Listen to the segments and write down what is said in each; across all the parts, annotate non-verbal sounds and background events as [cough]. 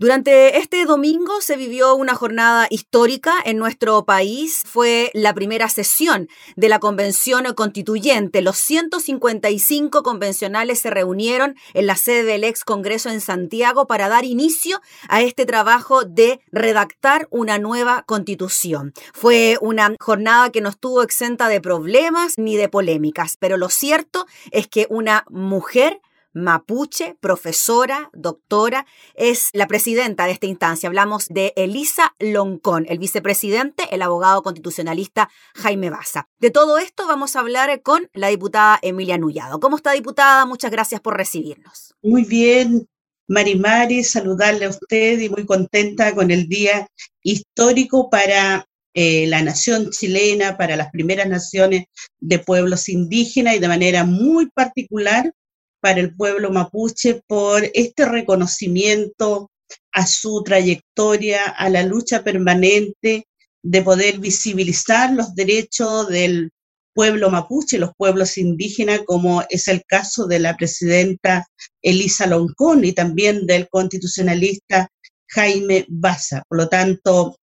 Durante este domingo se vivió una jornada histórica en nuestro país. Fue la primera sesión de la Convención Constituyente. Los 155 convencionales se reunieron en la sede del ex Congreso en Santiago para dar inicio a este trabajo de redactar una nueva constitución. Fue una jornada que no estuvo exenta de problemas ni de polémicas, pero lo cierto es que una mujer mapuche, profesora, doctora, es la presidenta de esta instancia. Hablamos de Elisa Loncón, el vicepresidente, el abogado constitucionalista Jaime Baza. De todo esto vamos a hablar con la diputada Emilia Nullado. ¿Cómo está, diputada? Muchas gracias por recibirnos. Muy bien, Mari saludarle a usted y muy contenta con el día histórico para eh, la nación chilena, para las primeras naciones de pueblos indígenas y de manera muy particular para el pueblo mapuche por este reconocimiento a su trayectoria, a la lucha permanente de poder visibilizar los derechos del pueblo mapuche, los pueblos indígenas, como es el caso de la presidenta Elisa Loncón y también del constitucionalista Jaime Baza. Por lo tanto,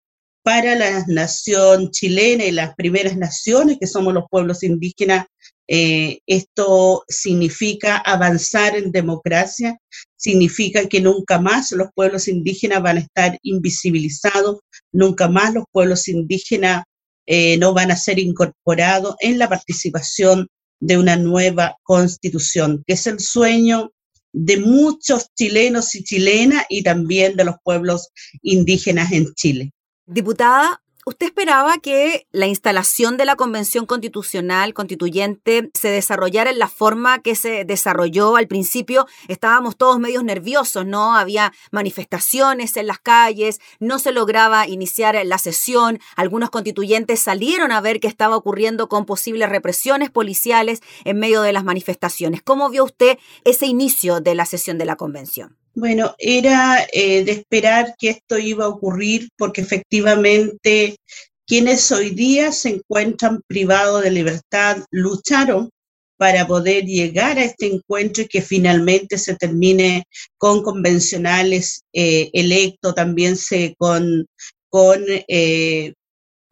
para la nación chilena y las primeras naciones, que somos los pueblos indígenas, eh, esto significa avanzar en democracia, significa que nunca más los pueblos indígenas van a estar invisibilizados, nunca más los pueblos indígenas eh, no van a ser incorporados en la participación de una nueva constitución, que es el sueño de muchos chilenos y chilenas y también de los pueblos indígenas en Chile. Diputada, ¿Usted esperaba que la instalación de la Convención Constitucional Constituyente se desarrollara en la forma que se desarrolló al principio? Estábamos todos medios nerviosos, ¿no? Había manifestaciones en las calles, no se lograba iniciar la sesión, algunos constituyentes salieron a ver qué estaba ocurriendo con posibles represiones policiales en medio de las manifestaciones. ¿Cómo vio usted ese inicio de la sesión de la Convención? Bueno, era eh, de esperar que esto iba a ocurrir porque efectivamente quienes hoy día se encuentran privados de libertad lucharon para poder llegar a este encuentro y que finalmente se termine con convencionales eh, electos, también se con, con eh,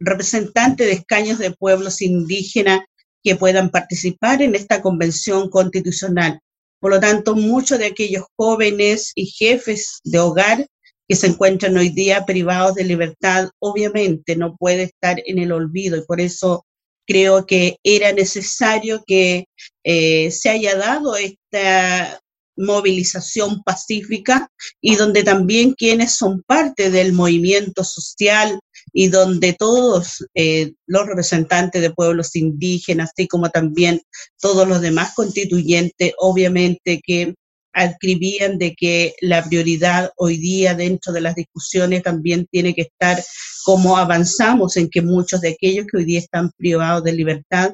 representantes de escaños de pueblos indígenas que puedan participar en esta convención constitucional. Por lo tanto, muchos de aquellos jóvenes y jefes de hogar que se encuentran hoy día privados de libertad, obviamente no puede estar en el olvido. Y por eso creo que era necesario que eh, se haya dado esta movilización pacífica y donde también quienes son parte del movimiento social y donde todos eh, los representantes de pueblos indígenas, así como también todos los demás constituyentes, obviamente que escribían de que la prioridad hoy día dentro de las discusiones también tiene que estar como avanzamos en que muchos de aquellos que hoy día están privados de libertad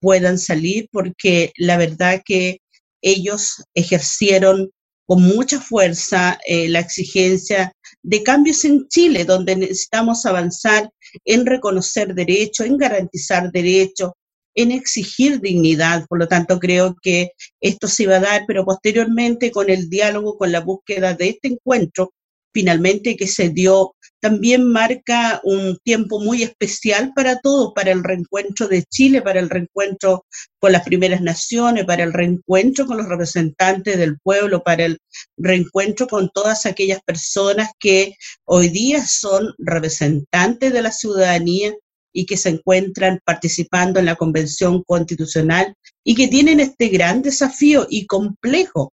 puedan salir, porque la verdad que ellos ejercieron con mucha fuerza eh, la exigencia de cambios en Chile, donde necesitamos avanzar en reconocer derechos, en garantizar derechos, en exigir dignidad. Por lo tanto, creo que esto se iba a dar, pero posteriormente con el diálogo, con la búsqueda de este encuentro, finalmente que se dio, también marca un tiempo muy especial para todos, para el reencuentro de Chile, para el reencuentro con las primeras naciones, para el reencuentro con los representantes del pueblo, para el reencuentro con todas aquellas personas que hoy día son representantes de la ciudadanía y que se encuentran participando en la Convención Constitucional y que tienen este gran desafío y complejo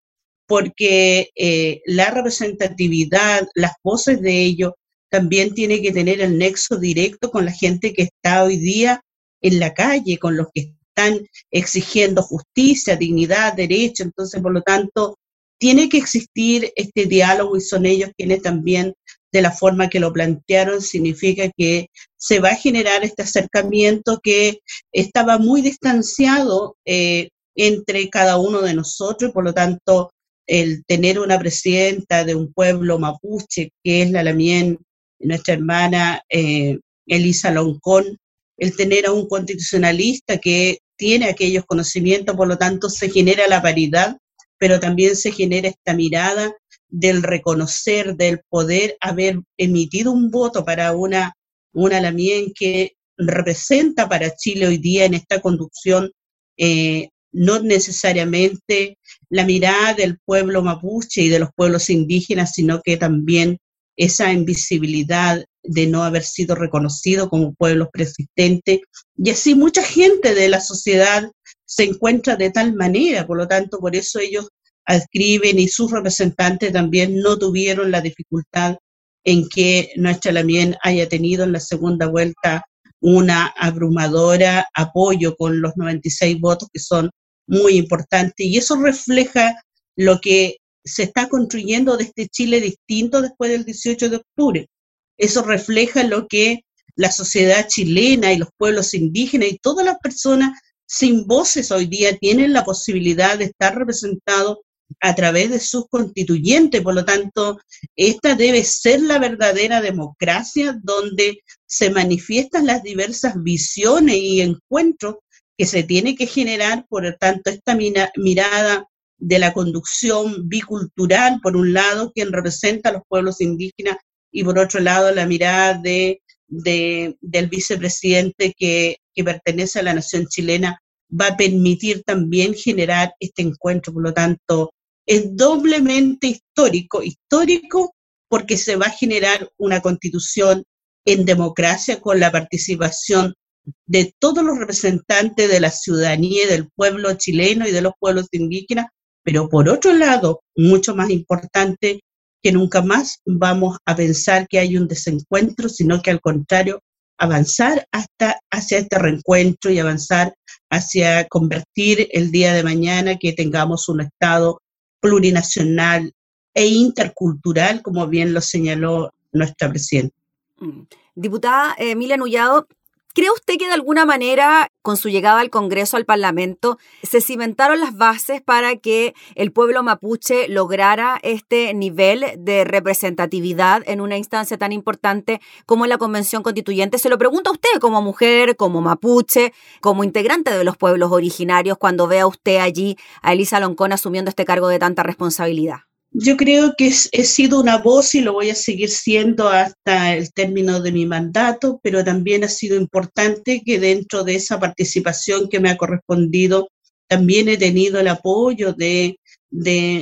porque eh, la representatividad, las voces de ellos, también tiene que tener el nexo directo con la gente que está hoy día en la calle, con los que están exigiendo justicia, dignidad, derecho. Entonces, por lo tanto, tiene que existir este diálogo y son ellos quienes también, de la forma que lo plantearon, significa que se va a generar este acercamiento que estaba muy distanciado eh, entre cada uno de nosotros y por lo tanto el tener una presidenta de un pueblo mapuche, que es la Lamien, nuestra hermana eh, Elisa Loncón, el tener a un constitucionalista que tiene aquellos conocimientos, por lo tanto se genera la paridad, pero también se genera esta mirada del reconocer, del poder haber emitido un voto para una, una Lamien que representa para Chile hoy día en esta conducción eh, no necesariamente la mirada del pueblo mapuche y de los pueblos indígenas, sino que también esa invisibilidad de no haber sido reconocido como pueblo persistente. Y así mucha gente de la sociedad se encuentra de tal manera, por lo tanto, por eso ellos adscriben y sus representantes también no tuvieron la dificultad en que nuestra Lamien haya tenido en la segunda vuelta una abrumadora apoyo con los 96 votos que son muy importantes y eso refleja lo que se está construyendo de este Chile distinto después del 18 de octubre. Eso refleja lo que la sociedad chilena y los pueblos indígenas y todas las personas sin voces hoy día tienen la posibilidad de estar representados a través de sus constituyentes. Por lo tanto, esta debe ser la verdadera democracia donde se manifiestan las diversas visiones y encuentros que se tiene que generar, por lo tanto, esta mirada de la conducción bicultural, por un lado, quien representa a los pueblos indígenas, y por otro lado, la mirada de, del vicepresidente que, que pertenece a la nación chilena, va a permitir también generar este encuentro. Por lo tanto, es doblemente histórico, histórico porque se va a generar una constitución en democracia con la participación de todos los representantes de la ciudadanía y del pueblo chileno y de los pueblos indígenas, pero por otro lado, mucho más importante, que nunca más vamos a pensar que hay un desencuentro, sino que al contrario, avanzar hasta hacia este reencuentro y avanzar hacia convertir el día de mañana que tengamos un Estado plurinacional e intercultural, como bien lo señaló nuestra presidenta. Mm. Diputada Emilia Nullado, ¿Cree usted que de alguna manera, con su llegada al Congreso, al Parlamento, se cimentaron las bases para que el pueblo mapuche lograra este nivel de representatividad en una instancia tan importante como la Convención Constituyente? Se lo pregunto a usted como mujer, como mapuche, como integrante de los pueblos originarios, cuando vea usted allí a Elisa Loncón asumiendo este cargo de tanta responsabilidad. Yo creo que he sido una voz y lo voy a seguir siendo hasta el término de mi mandato, pero también ha sido importante que dentro de esa participación que me ha correspondido, también he tenido el apoyo de,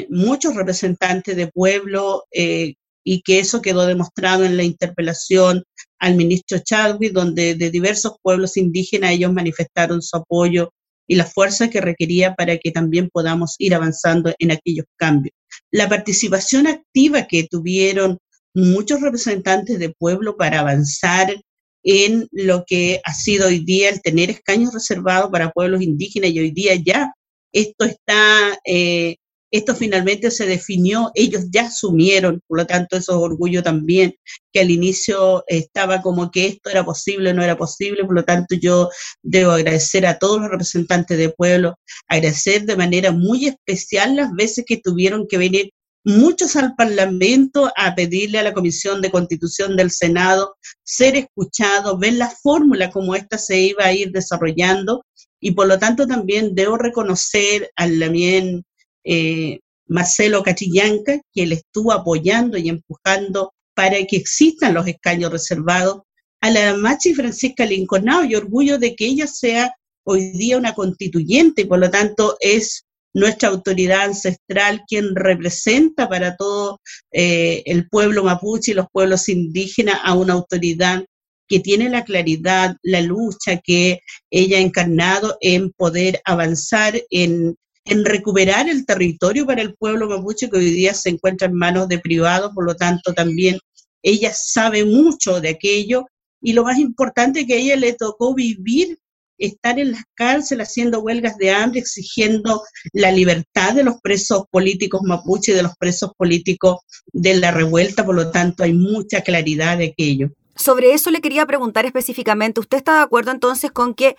muchos representantes de pueblo eh, y que eso quedó demostrado en la interpelación al ministro Chadwick, donde de diversos pueblos indígenas ellos manifestaron su apoyo y la fuerza que requería para que también podamos ir avanzando en aquellos cambios. La participación activa que tuvieron muchos representantes de pueblo para avanzar en lo que ha sido hoy día el tener escaños reservados para pueblos indígenas y hoy día ya esto está eh, esto finalmente se definió, ellos ya asumieron, por lo tanto eso es orgullo también, que al inicio estaba como que esto era posible, no era posible, por lo tanto yo debo agradecer a todos los representantes de pueblo, agradecer de manera muy especial las veces que tuvieron que venir muchos al Parlamento a pedirle a la Comisión de Constitución del Senado ser escuchado, ver la fórmula como esta se iba a ir desarrollando y por lo tanto también debo reconocer al Lamien eh, Marcelo Cachillanca, que le estuvo apoyando y empujando para que existan los escaños reservados, a la Machi Francisca Lincolnao y orgullo de que ella sea hoy día una constituyente y por lo tanto es nuestra autoridad ancestral quien representa para todo eh, el pueblo mapuche y los pueblos indígenas a una autoridad que tiene la claridad, la lucha que ella ha encarnado en poder avanzar en en recuperar el territorio para el pueblo mapuche que hoy día se encuentra en manos de privados, por lo tanto también ella sabe mucho de aquello. Y lo más importante que a ella le tocó vivir, estar en las cárceles haciendo huelgas de hambre, exigiendo la libertad de los presos políticos mapuche de los presos políticos de la revuelta, por lo tanto hay mucha claridad de aquello. Sobre eso le quería preguntar específicamente, ¿usted está de acuerdo entonces con que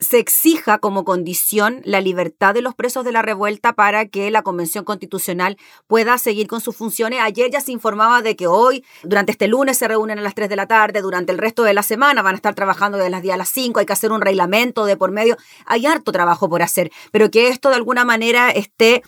se exija como condición la libertad de los presos de la revuelta para que la Convención Constitucional pueda seguir con sus funciones. Ayer ya se informaba de que hoy, durante este lunes, se reúnen a las 3 de la tarde, durante el resto de la semana van a estar trabajando desde las 10 a las 5, hay que hacer un reglamento de por medio, hay harto trabajo por hacer, pero que esto de alguna manera esté,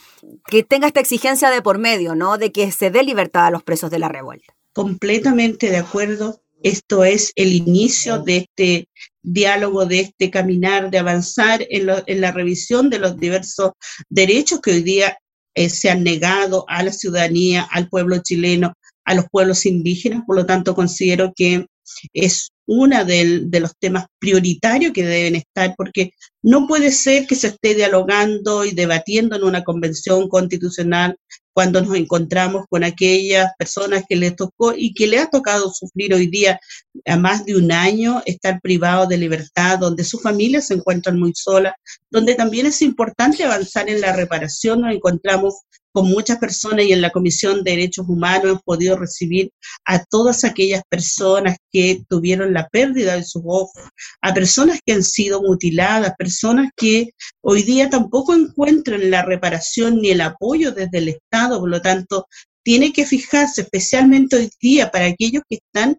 que tenga esta exigencia de por medio, ¿no? De que se dé libertad a los presos de la revuelta. Completamente de acuerdo. Esto es el inicio de este diálogo, de este caminar, de avanzar en, la revisión de los diversos derechos que hoy día eh, se han negado a la ciudadanía, al pueblo chileno, a los pueblos indígenas. Por lo tanto, considero que es uno de los temas prioritarios que deben estar, porque no puede ser que se esté dialogando y debatiendo en una convención constitucional cuando nos encontramos con aquellas personas que les tocó y que le ha tocado sufrir hoy día a más de un año estar privados de libertad, donde sus familias se encuentran muy solas, donde también es importante avanzar en la reparación. Nos encontramos con muchas personas y en la Comisión de Derechos Humanos hemos podido recibir a todas aquellas personas que tuvieron la pérdida de sus ojos, a personas que han sido mutiladas, personas que hoy día tampoco encuentran la reparación ni el apoyo desde el Estado, por lo tanto, tiene que fijarse especialmente hoy día para aquellos que están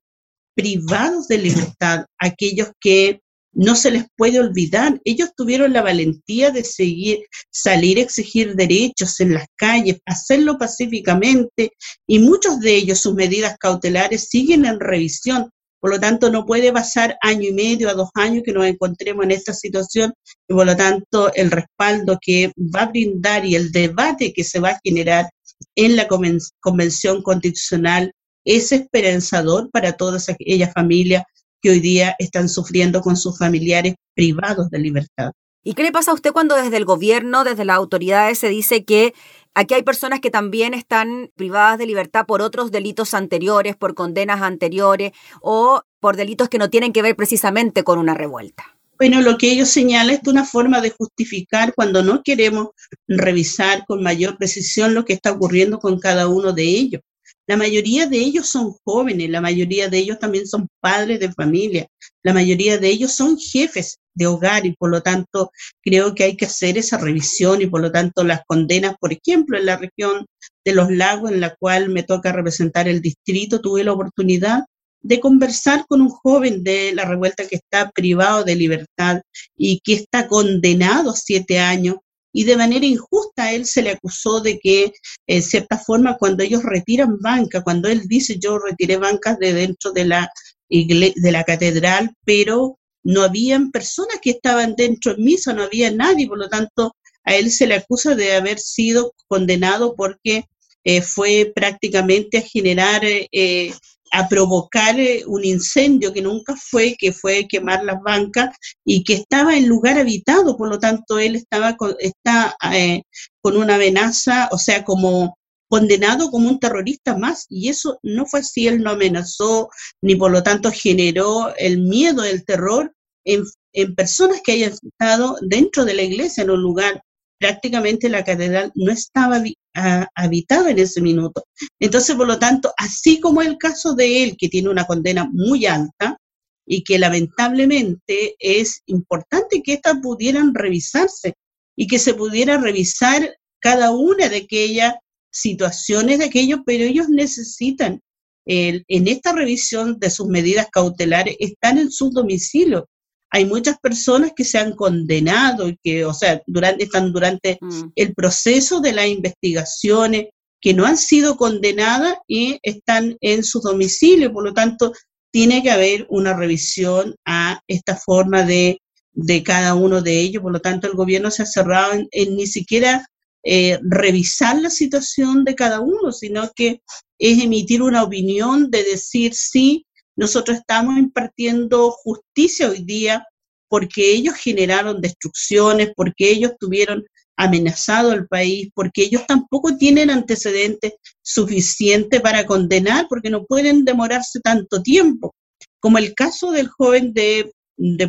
privados de libertad, aquellos que no se les puede olvidar. Ellos tuvieron la valentía de seguir, salir a exigir derechos en las calles, hacerlo pacíficamente y muchos de ellos, sus medidas cautelares siguen en revisión. Por lo tanto, no puede pasar año y medio a dos años que nos encontremos en esta situación y por lo tanto el respaldo que va a brindar y el debate que se va a generar en la Convención Constitucional es esperanzador para todas aquellas familias que hoy día están sufriendo con sus familiares privados de libertad. ¿Y qué le pasa a usted cuando desde el gobierno, desde las autoridades, se dice que aquí hay personas que también están privadas de libertad por otros delitos anteriores, por condenas anteriores o por delitos que no tienen que ver precisamente con una revuelta? Bueno, lo que ellos señalan es una forma de justificar cuando no queremos revisar con mayor precisión lo que está ocurriendo con cada uno de ellos. La mayoría de ellos son jóvenes, la mayoría de ellos también son padres de familia, la mayoría de ellos son jefes de hogar y por lo tanto creo que hay que hacer esa revisión y por lo tanto las condenas, por ejemplo, en la región de los lagos en la cual me toca representar el distrito, tuve la oportunidad de conversar con un joven de la revuelta que está privado de libertad y que está condenado a siete años y de manera injusta a él se le acusó de que, en cierta forma, cuando ellos retiran banca, cuando él dice yo retiré bancas de dentro de la, de la catedral, pero no habían personas que estaban dentro en misa, no había nadie, por lo tanto, a él se le acusa de haber sido condenado porque eh, fue prácticamente a generar eh, a provocar eh, un incendio que nunca fue, que fue quemar las bancas y que estaba en lugar habitado, por lo tanto él estaba con, está, eh, con una amenaza, o sea, como condenado como un terrorista más, y eso no fue así, él no amenazó, ni por lo tanto generó el miedo, el terror en, en personas que hayan estado dentro de la iglesia, en un lugar. Prácticamente la catedral no estaba habitada en ese minuto. Entonces, por lo tanto, así como el caso de él, que tiene una condena muy alta y que lamentablemente es importante que éstas pudieran revisarse y que se pudiera revisar cada una de aquellas situaciones de aquellos, pero ellos necesitan en esta revisión de sus medidas cautelares, están en su domicilio hay muchas personas que se han condenado y que, o sea, durante, están durante mm. el proceso de las investigaciones, que no han sido condenadas y están en su domicilio. Por lo tanto, tiene que haber una revisión a esta forma de, de cada uno de ellos. Por lo tanto, el gobierno se ha cerrado en, ni siquiera eh, revisar la situación de cada uno, sino que es emitir una opinión de decir sí, nosotros estamos impartiendo justicia hoy día porque ellos generaron destrucciones, porque ellos tuvieron amenazado al país, porque ellos tampoco tienen antecedentes suficientes para condenar, porque no pueden demorarse tanto tiempo. Como el caso del joven de,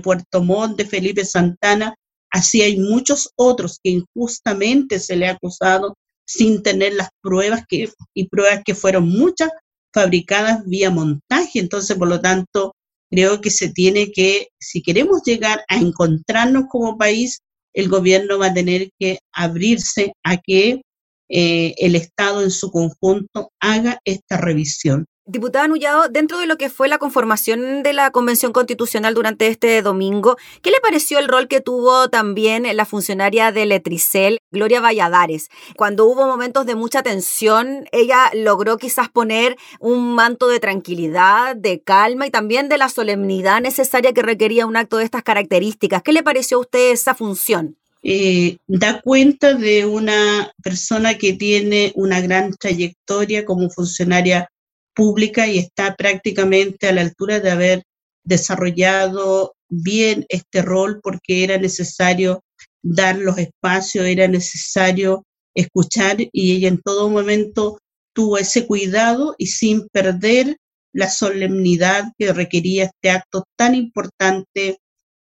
Puerto Montt, de Felipe Santana, así hay muchos otros que injustamente se le ha acusado sin tener las pruebas que, y pruebas que fueron muchas fabricadas vía montaje. Entonces, por lo tanto, creo que se tiene que, si queremos llegar a encontrarnos como país, el gobierno va a tener que abrirse a que eh, el Estado en su conjunto haga esta revisión. Diputada Nullado, dentro de lo que fue la conformación de la Convención Constitucional durante este domingo, ¿qué le pareció el rol que tuvo también la funcionaria de Letricel, Gloria Valladares? Cuando hubo momentos de mucha tensión, ella logró quizás poner un manto de tranquilidad, de calma y también de la solemnidad necesaria que requería un acto de estas características. ¿Qué le pareció a usted esa función? Eh, da cuenta de una persona que tiene una gran trayectoria como funcionaria pública y está prácticamente a la altura de haber desarrollado bien este rol porque era necesario dar los espacios, era necesario escuchar y ella en todo momento tuvo ese cuidado y sin perder la solemnidad que requería este acto tan importante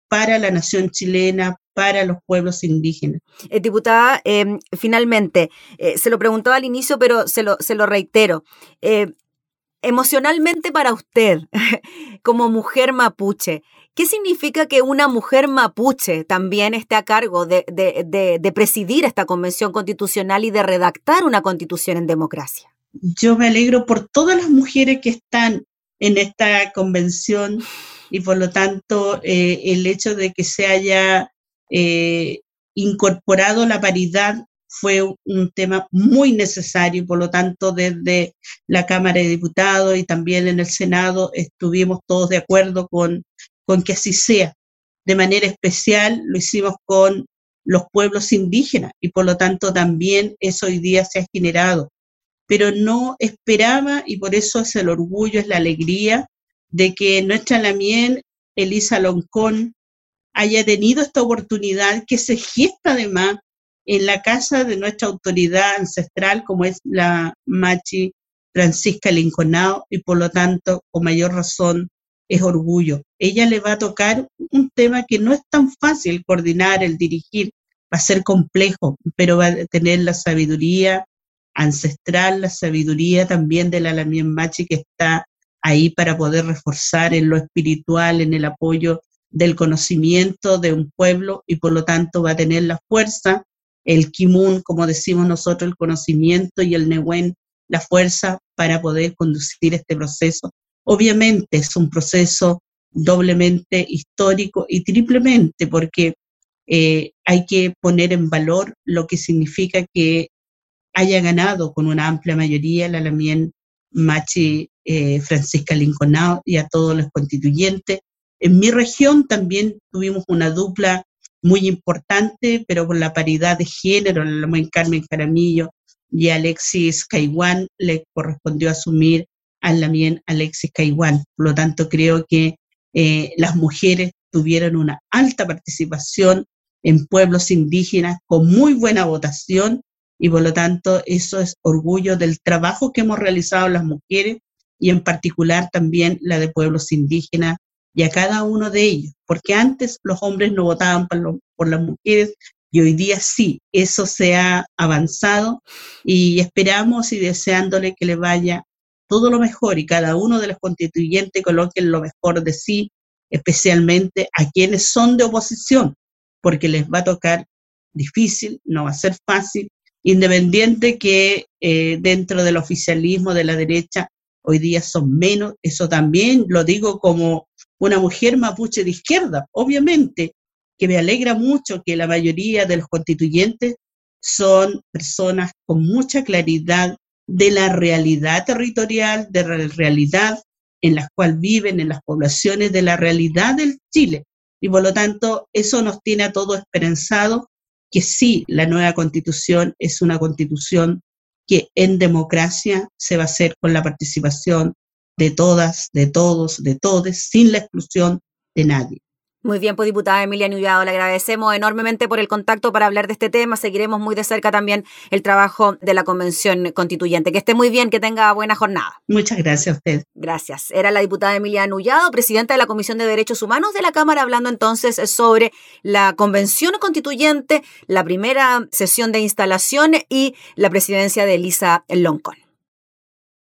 para la nación chilena, para los pueblos indígenas. Eh, diputada, em, finalmente, eh, se lo preguntaba al inicio, pero se lo, se lo reitero. Emocionalmente para usted, [laughs] como mujer mapuche, ¿qué significa que una mujer mapuche también esté a cargo de, de, presidir esta convención constitucional y de redactar una constitución en democracia? Yo me alegro por todas las mujeres que están en esta convención y por lo tanto eh, el hecho de que se haya eh, incorporado la paridad fue un tema muy necesario y por lo tanto desde la Cámara de Diputados y también en el Senado estuvimos todos de acuerdo con, con que así sea. De manera especial lo hicimos con los pueblos indígenas y por lo tanto también eso hoy día se ha generado. Pero no esperaba y por eso es el orgullo, es la alegría de que nuestra Lamien, Elisa Loncón, haya tenido esta oportunidad que se gesta además en la casa de nuestra autoridad ancestral, como es la Machi Francisca Linconao, y por lo tanto, con mayor razón, es orgullo. Ella le va a tocar un tema que no es tan fácil coordinar, el dirigir, va a ser complejo, pero va a tener la sabiduría ancestral, la sabiduría también de la Lamien Machi que está ahí para poder reforzar en lo espiritual, en el apoyo del conocimiento de un pueblo y por lo tanto va a tener la fuerza el kimun, como decimos nosotros, el conocimiento y el newen, la fuerza para poder conducir este proceso. Obviamente es un proceso doblemente histórico y triplemente porque eh, hay que poner en valor lo que significa que haya ganado con una amplia mayoría la Lamien Machi eh, Francisca Linconao y a todos los constituyentes. En mi región también tuvimos una dupla muy importante, pero con la paridad de género, la Carmen Caramillo y Alexis Caiwan le correspondió asumir a la bien Alexis Caiwan. Por lo tanto, creo que eh, las mujeres tuvieron una alta participación en pueblos indígenas con muy buena votación y por lo tanto eso es orgullo del trabajo que hemos realizado las mujeres y en particular también la de pueblos indígenas y a cada uno de ellos, porque antes los hombres no votaban por, las mujeres y hoy día sí, eso se ha avanzado y esperamos y deseándole que le vaya todo lo mejor y cada uno de los constituyentes coloquen lo mejor de sí, especialmente a quienes son de oposición, porque les va a tocar difícil, no va a ser fácil, independiente que eh, dentro del oficialismo de la derecha hoy día son menos, eso también lo digo como una mujer mapuche de izquierda, obviamente, que me alegra mucho que la mayoría de los constituyentes son personas con mucha claridad de la realidad territorial, de la realidad en la cual viven, en las poblaciones, de la realidad del Chile. Y por lo tanto, eso nos tiene a todos esperanzados que sí, la nueva constitución es una constitución que en democracia se va a hacer con la participación de todas, de todos, de todes, sin la exclusión de nadie. Muy bien, pues diputada Emilia Nullado, le agradecemos enormemente por el contacto para hablar de este tema. Seguiremos muy de cerca también el trabajo de la Convención Constituyente. Que esté muy bien, que tenga buena jornada. Muchas gracias a usted. Gracias. Era la diputada Emilia Nullado, presidenta de la Comisión de Derechos Humanos de la Cámara, hablando entonces sobre la Convención Constituyente, la primera sesión de instalación y la presidencia de Elisa Loncón.